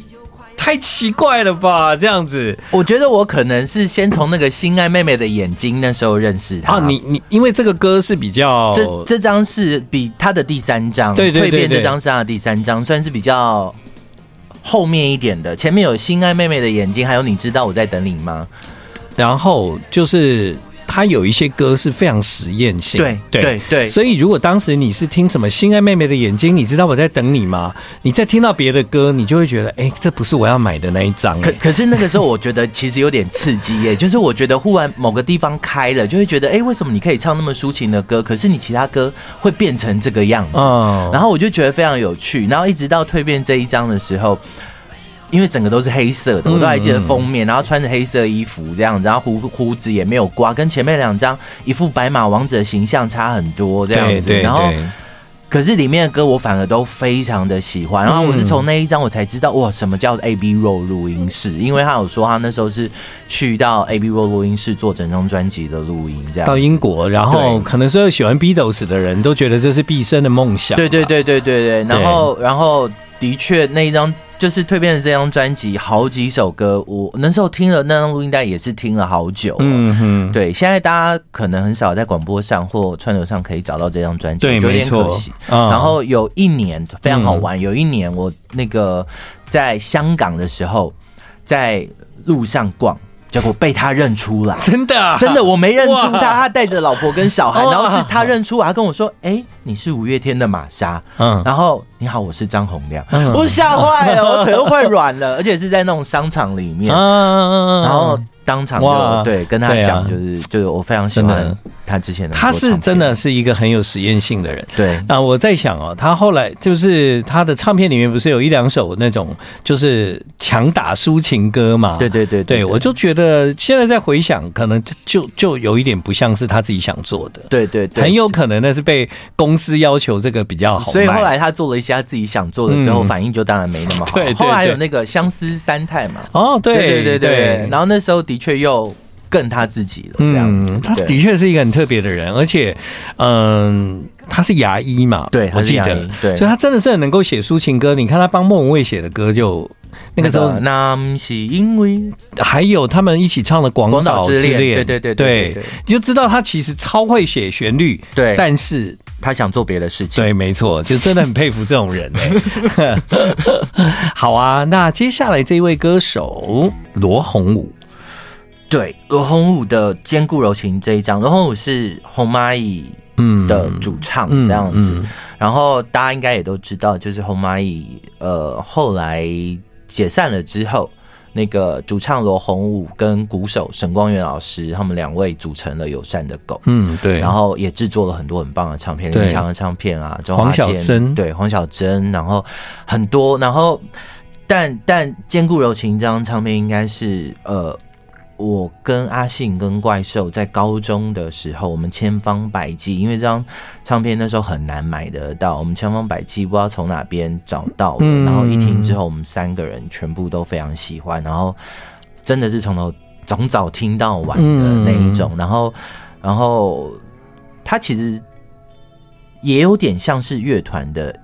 太奇怪了吧，这样子。我觉得我可能是先从那个心爱妹妹的眼睛那时候认识她。啊，你你因为这个歌是比较，这这张是比他的第三张，对对对，蜕变这张是他的第三张，算是比较后面一点的。前面有心爱妹妹的眼睛，还有你知道我在等你吗？然后就是。他有一些歌是非常实验性，对对对，所以如果当时你是听什么《心爱妹妹的眼睛》，你知道我在等你吗？你再听到别的歌，你就会觉得，哎、欸，这不是我要买的那一张。可可是那个时候，我觉得其实有点刺激耶，就是我觉得忽然某个地方开了，就会觉得，哎、欸，为什么你可以唱那么抒情的歌，可是你其他歌会变成这个样子？嗯，然后我就觉得非常有趣，然后一直到蜕变这一张的时候。因为整个都是黑色的，我都还记得封面，然后穿着黑色衣服这样子，然后胡胡子也没有刮，跟前面两张一副白马王子的形象差很多这样子。然后，可是里面的歌我反而都非常的喜欢。然后我是从那一张我才知道哇，什么叫 Abbey Road 录音室，因为他有说他那时候是去到 Abbey Road 录音室做整张专辑的录音，这样到英国，然后可能所有喜欢 Beatles 的人都觉得这是毕生的梦想。对对对对对对，然后然后的确那一张。就是蜕变的这张专辑，好几首歌，我那时候听了那张录音带也是听了好久。嗯哼，对，现在大家可能很少在广播上或串流上可以找到这张专辑，对，有点可惜。然后有一年非常好玩，有一年我那个在香港的时候，在路上逛。结果被他认出来，真的、啊，真的，我没认出他，他带着老婆跟小孩，然后是他认出来，他跟我说：“哎、欸，你是五月天的玛莎。”嗯，然后你好，我是张洪亮，嗯、我吓坏了，我腿都快软了，而且是在那种商场里面，嗯然后。当场就对跟他讲，就是就是我非常喜欢他之前的。他是真的是一个很有实验性的人。对，那我在想哦，他后来就是他的唱片里面不是有一两首那种就是强打抒情歌嘛？对对对对，我就觉得现在在回想，可能就就有一点不像是他自己想做的。对对对，很有可能那是被公司要求这个比较好。所以后来他做了一些他自己想做的之后，反应就当然没那么好。对，后来有那个相思三太嘛。哦，对对对对，然后那时候。的确又更他自己了，这样子。嗯，他的确是一个很特别的人，而且，嗯，他是牙医嘛，对，我记得，对，所以他真的是很能够写抒情歌。你看他帮莫文蔚写的歌，就那个时候，那是因为还有他们一起唱的《广岛之恋》，对对对对，你就知道他其实超会写旋律，对，但是他想做别的事情，对，没错，就真的很佩服这种人。好啊，那接下来这一位歌手罗红武。对，罗红武的《坚固柔情》这一张，罗红武是红蚂蚁嗯的主唱这样子，嗯。嗯嗯、然后大家应该也都知道，就是红蚂蚁呃后来解散了之后，那个主唱罗红武跟鼓手沈光元老师他们两位组成了友善的狗，嗯对，然后也制作了很多很棒的唱片，林强的唱片啊，黄小珍。对黄小珍，然后很多，然后但但《坚固柔情》这张唱片应该是呃。我跟阿信跟怪兽在高中的时候，我们千方百计，因为这张唱片那时候很难买得到，我们千方百计不知道从哪边找到的，然后一听之后，我们三个人全部都非常喜欢，然后真的是从头从早听到晚的那一种，然后然后他其实也有点像是乐团的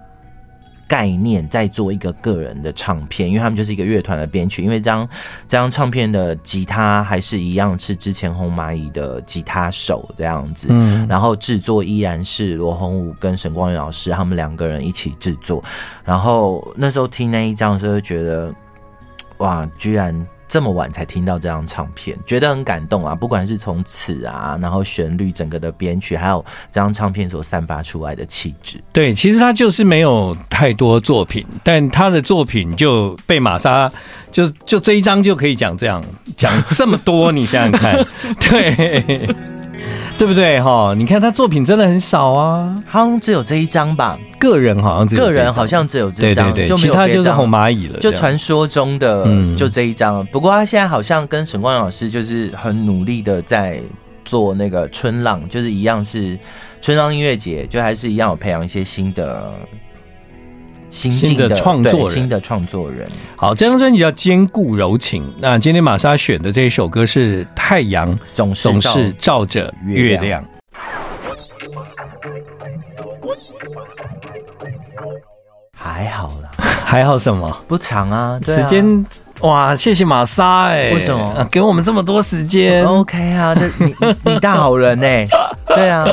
概念在做一个个人的唱片，因为他们就是一个乐团的编曲。因为这张这张唱片的吉他还是一样是之前红蚂蚁的吉他手这样子，嗯，然后制作依然是罗红武跟沈光宇老师他们两个人一起制作。然后那时候听那一张的时候，就觉得哇，居然。这么晚才听到这张唱片，觉得很感动啊！不管是从词啊，然后旋律整个的编曲，还有这张唱片所散发出来的气质。对，其实他就是没有太多作品，但他的作品就被玛莎就就这一张就可以讲这样讲这么多，你想想看，对。对不对哈？你看他作品真的很少啊，好像只有这一张吧。个人好像只有个人好像只有这张，对对对，其他就是红蚂蚁了。就传说中的就这一张。不过他现在好像跟沈光老师就是很努力的在做那个春浪，就是一样是春浪音乐节，就还是一样有培养一些新的。新的创作人，新的创作人。好，这张专辑叫《坚固柔情》。那今天玛莎选的这一首歌是《太阳总总是照着月亮》。还好啦，还好什么？不长啊，时间哇！谢谢玛莎哎，为什么给我们这么多时间？OK 啊，这你你大好人哎，对啊，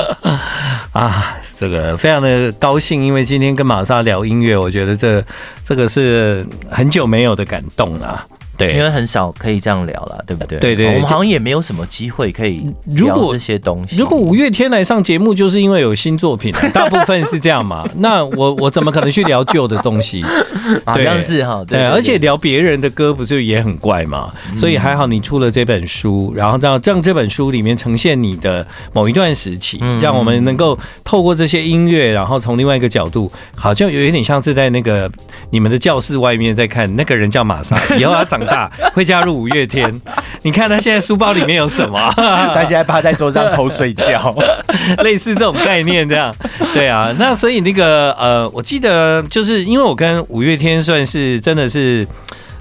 啊。这个非常的高兴，因为今天跟玛莎聊音乐，我觉得这这个是很久没有的感动啊。对，因为很少可以这样聊了，对不对？对对，我们好像也没有什么机会可以聊这些东西。如果五月天来上节目，就是因为有新作品，大部分是这样嘛？那我我怎么可能去聊旧的东西？好像是哈，对，而且聊别人的歌不是也很怪嘛？所以还好你出了这本书，然后让让这本书里面呈现你的某一段时期，让我们能够透过这些音乐，然后从另外一个角度，好像有一点像是在那个你们的教室外面在看那个人叫玛莎，以后要长。大 会加入五月天，你看他现在书包里面有什么？他现在趴在桌上偷睡觉，类似这种概念，这样对啊。那所以那个呃，我记得就是因为我跟五月天算是真的是。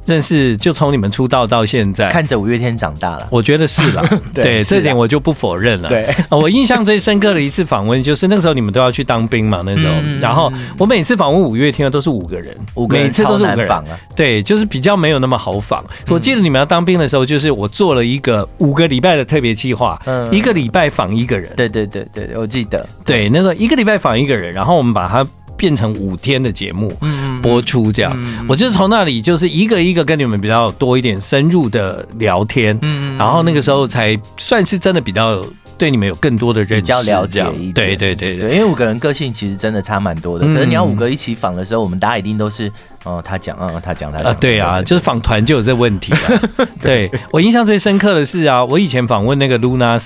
认识就从你们出道到现在，看着五月天长大了，我觉得是了。对，对这点我就不否认了。对，我印象最深刻的一次访问，就是那个时候你们都要去当兵嘛，那时候。嗯、然后我每次访问五月天的都是五个人，五个人每次都是五个人。啊、对，就是比较没有那么好访。我记得你们要当兵的时候，就是我做了一个五个礼拜的特别计划，嗯，一个礼拜访一个人。对对对对，我记得。对，那个一个礼拜访一个人，然后我们把它。变成五天的节目播出，这样，我就是从那里就是一个一个跟你们比较多一点深入的聊天，然后那个时候才算是真的比较对你们有更多的认识，比较了解一点。对对对对，因为五个人个性其实真的差蛮多的，可是你要五个一起访的时候，我们大家一定都是哦，他讲，嗯，他讲，他啊，对啊，就是访团就有这问题。对，我印象最深刻的是啊，我以前访问那个 Luna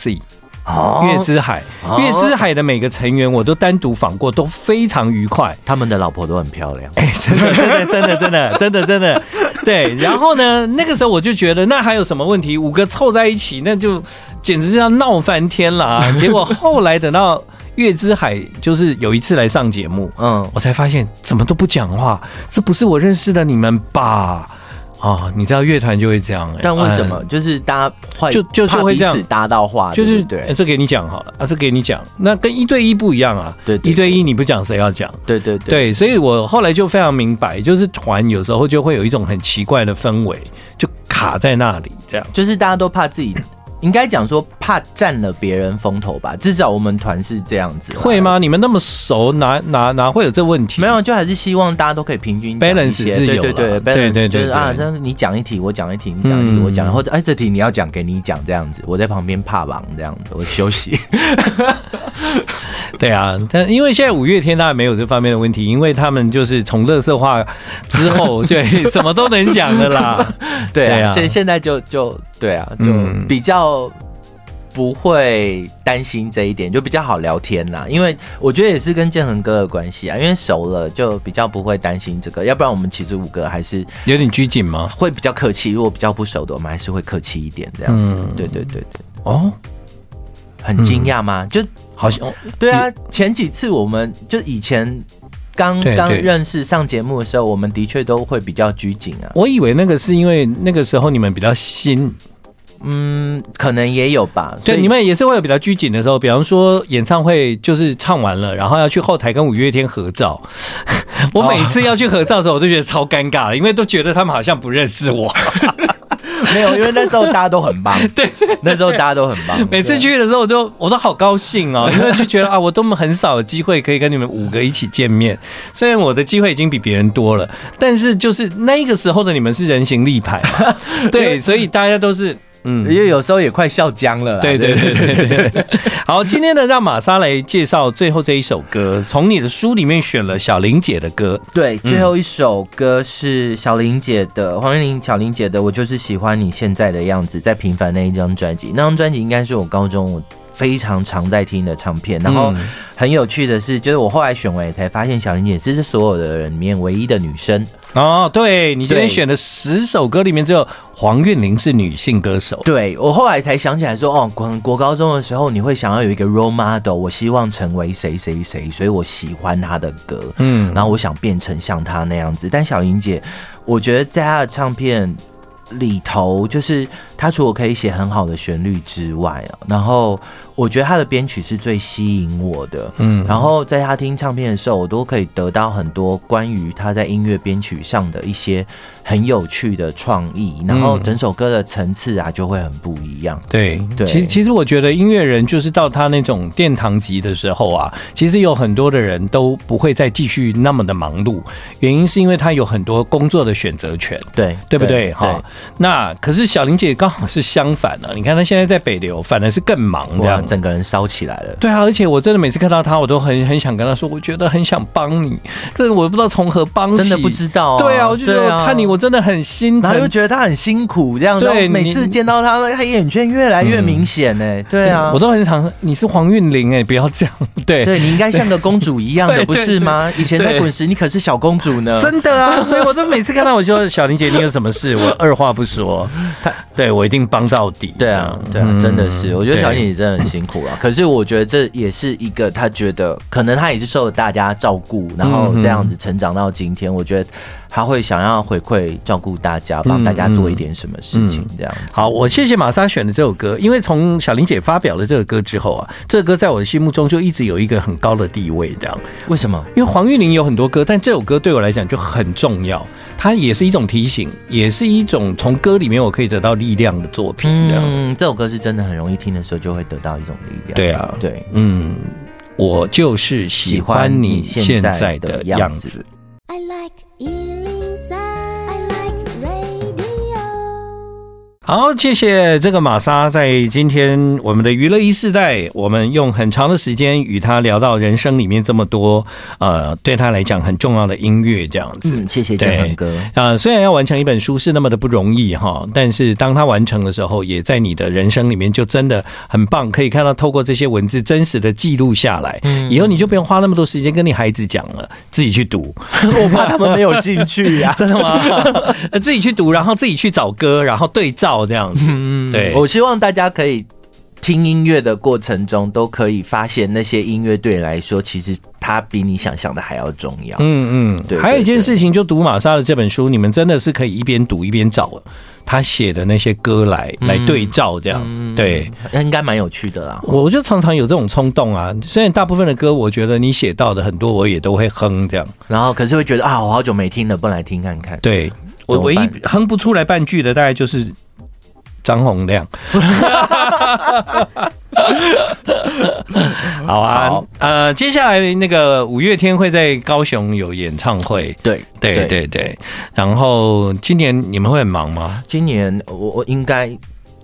月之海，月之海的每个成员我都单独访过，都非常愉快。他们的老婆都很漂亮，哎，真的，真的，真的，真的，真的，真的，对。然后呢，那个时候我就觉得，那还有什么问题？五个凑在一起，那就简直是要闹翻天了啊！结果后来等到月之海就是有一次来上节目，嗯，我才发现怎么都不讲话，这不是我认识的你们吧？哦，你知道乐团就会这样，欸，但为什么？就是大家会就就就会这样搭到话，就是对，欸，这给你讲好了啊，这给你讲，那跟一对一不一样啊，对，对，对，一对一你不讲谁要讲？对对对，对，所以我后来就非常明白，就是团有时候就会有一种很奇怪的氛围，就卡在那里，这样，就是大家都怕自己。应该讲说怕占了别人风头吧，至少我们团是这样子。会吗？你们那么熟，哪哪哪会有这问题？没有，就还是希望大家都可以平均 balance 是有对对对，balance 就是啊，这样你讲一题，我讲一题，你讲一题，我讲，或者哎，这题你要讲，给你讲这样子，我在旁边怕忙这样子，我休息。对啊，但因为现在五月天当然没有这方面的问题，因为他们就是从乐色化之后，对，什么都能讲的啦。对啊，现现在就就对啊，就比较不会担心这一点，就比较好聊天啦。因为我觉得也是跟建恒哥的关系啊，因为熟了就比较不会担心这个。要不然我们其实五个还是有点拘谨吗？会比较客气。如果比较不熟的，我们还是会客气一点这样子。对对对对。哦，很惊讶吗？就。好像对啊，前几次我们就以前刚刚认识上节目的时候，我们的确都会比较拘谨啊。我以为那个是因为那个时候你们比较新，嗯，嗯，可能也有吧。对，你们也是会有比较拘谨的时候，比方说演唱会就是唱完了，然后要去后台跟五月天合照。我每次要去合照的时候，我都觉得超尴尬的，因为都觉得他们好像不认识我。没有，因为那时候大家都很棒。对，那时候大家都很棒。每次去的时候，我都我都好高兴哦，因为就觉得啊，我都很少有机会可以跟你们五个一起见面。虽然我的机会已经比别人多了，但是就是那个时候的你们是人形立牌嘛，对，所以大家都是。嗯，因为有时候也快笑僵了。对对对对对，对。好，今天呢，让玛莎来介绍最后这一首歌。从你的书里面选了小玲姐的歌。对，最后一首歌是小玲姐的，黄韵玲小玲姐的。我就是喜欢你现在的样子，在平凡那一张专辑。那张专辑应该是我高中非常常在听的唱片。然后很有趣的是，就是我后来选完才发现，小玲姐这是所有的人里面唯一的女生。哦，对，你今天选的十首歌里面只有黄韵玲是女性歌手。对，我后来才想起来说，哦，国国高中的时候你会想要有一个 role model，我希望成为谁谁谁，所以我喜欢她的歌，嗯，然后我想变成像她那样子。但小玲姐，我觉得在她的唱片里头，就是她除了可以写很好的旋律之外啊，然后。我觉得她的编曲是最吸引我的，嗯，然后在她听唱片的时候，我都可以得到很多关于她在音乐编曲上的一些很有趣的创意，然后整首歌的层次啊就会很不一样。对对，其实其实我觉得音乐人就是到他那种殿堂级的时候啊，其实有很多的人都不会再继续那么的忙碌，原因是因为他有很多工作的选择权，对对不对？哈，那可是小玲姐刚好是相反了，你看她现在在北流，反而是更忙这样。整个人烧起来了，对啊，而且我真的每次看到她，我都很很想跟她说，我觉得很想帮你，但是我不知道从何帮起，真的不知道、啊。对啊，我就觉得看你，我真的很心疼，然后又觉得他很辛苦，这样子。对，每次见到他，黑眼圈越来越明显呢、欸。对啊，我都很想，你是黄韵玲哎，不要这样。对，对你应该像个公主一样的，不是吗？以前在滚石，你可是小公主呢。真的啊，所以我都每次看到我就说，小玲姐，你有什么事，我二话不说，他对我一定帮到底。对啊，对啊，真的是，我觉得小玲姐真的很辛苦啊。可是我觉得这。也是一个她觉得可能她也是受了大家照顾，然后这样子成长到今天。我觉得他会想要回馈照顾大家，帮大家做一点什么事情这样子。好，我谢谢玛莎选的这首歌，因为从小玲姐发表了这个歌之后啊，这个歌在我的心目中就一直有一个很高的地位。这样为什么？因为黄韵玲有很多歌，但这首歌对我来讲就很重要。它也是一种提醒，也是一种从歌里面我可以得到力量的作品。嗯，这首歌是真的很容易听的时候就会得到一种力量。对啊，对，嗯，我就是喜欢你现在的样子。好，谢谢这个玛莎在今天我们的娱乐一世代，我们用很长的时间与他聊到人生里面这么多呃，对他来讲很重要的音乐这样子。嗯，谢谢建恒哥。啊、呃，虽然要完成一本书是那么的不容易哈，但是当他完成的时候，也在你的人生里面就真的很棒，可以看到透过这些文字真实的记录下来，以后你就不用花那么多时间跟你孩子讲了，自己去读，我怕他们没有兴趣呀、啊，真的吗？自己去读，然后自己去找歌，然后对照。这样子，嗯，对，我希望大家可以听音乐的过程中，都可以发现那些音乐对你来说，其实它比你想象的还要重要。嗯嗯，对。还有一件事情，就读玛莎的这本书，你们真的是可以一边读一边找他写的那些歌来来对照，这样，对，应该蛮有趣的啦。我就常常有这种冲动啊，虽然大部分的歌，我觉得你写到的很多，我也都会哼这样，然后可是会觉得啊，我好久没听了，不来听看看。对，我唯一哼不出来半句的，大概就是。张洪量，好啊，好呃，接下来那个五月天会在高雄有演唱会，对对对对，然后今年你们会很忙吗？今年我我应该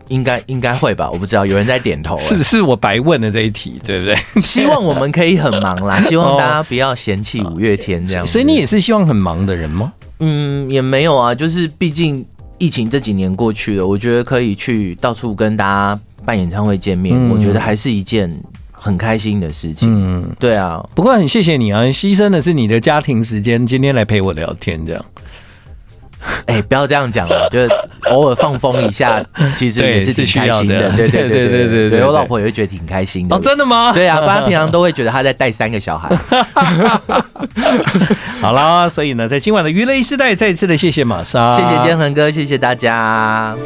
应该应该会吧，我不知道，有人在点头，是不是我白问的这一题，对不对？希望我们可以很忙啦，希望大家不要嫌弃五月天这样，所以你也是希望很忙的人吗？嗯，也没有啊，就是毕竟。疫情这几年过去了，我觉得可以去到处跟大家办演唱会见面，嗯、我觉得还是一件很开心的事情。嗯，对啊。不过很谢谢你啊，牺牲的是你的家庭时间，今天来陪我聊天这样。哎、欸，不要这样讲了，就是偶尔放风一下，其实也是挺开心的。对对对对对对，我老婆也会觉得挺开心的。哦，真的吗？对啊，不然平常都会觉得她在带三个小孩。好啦，所以呢，在今晚的娱乐一世代，再一次的谢谢玛莎，谢谢建恒哥，谢谢大家。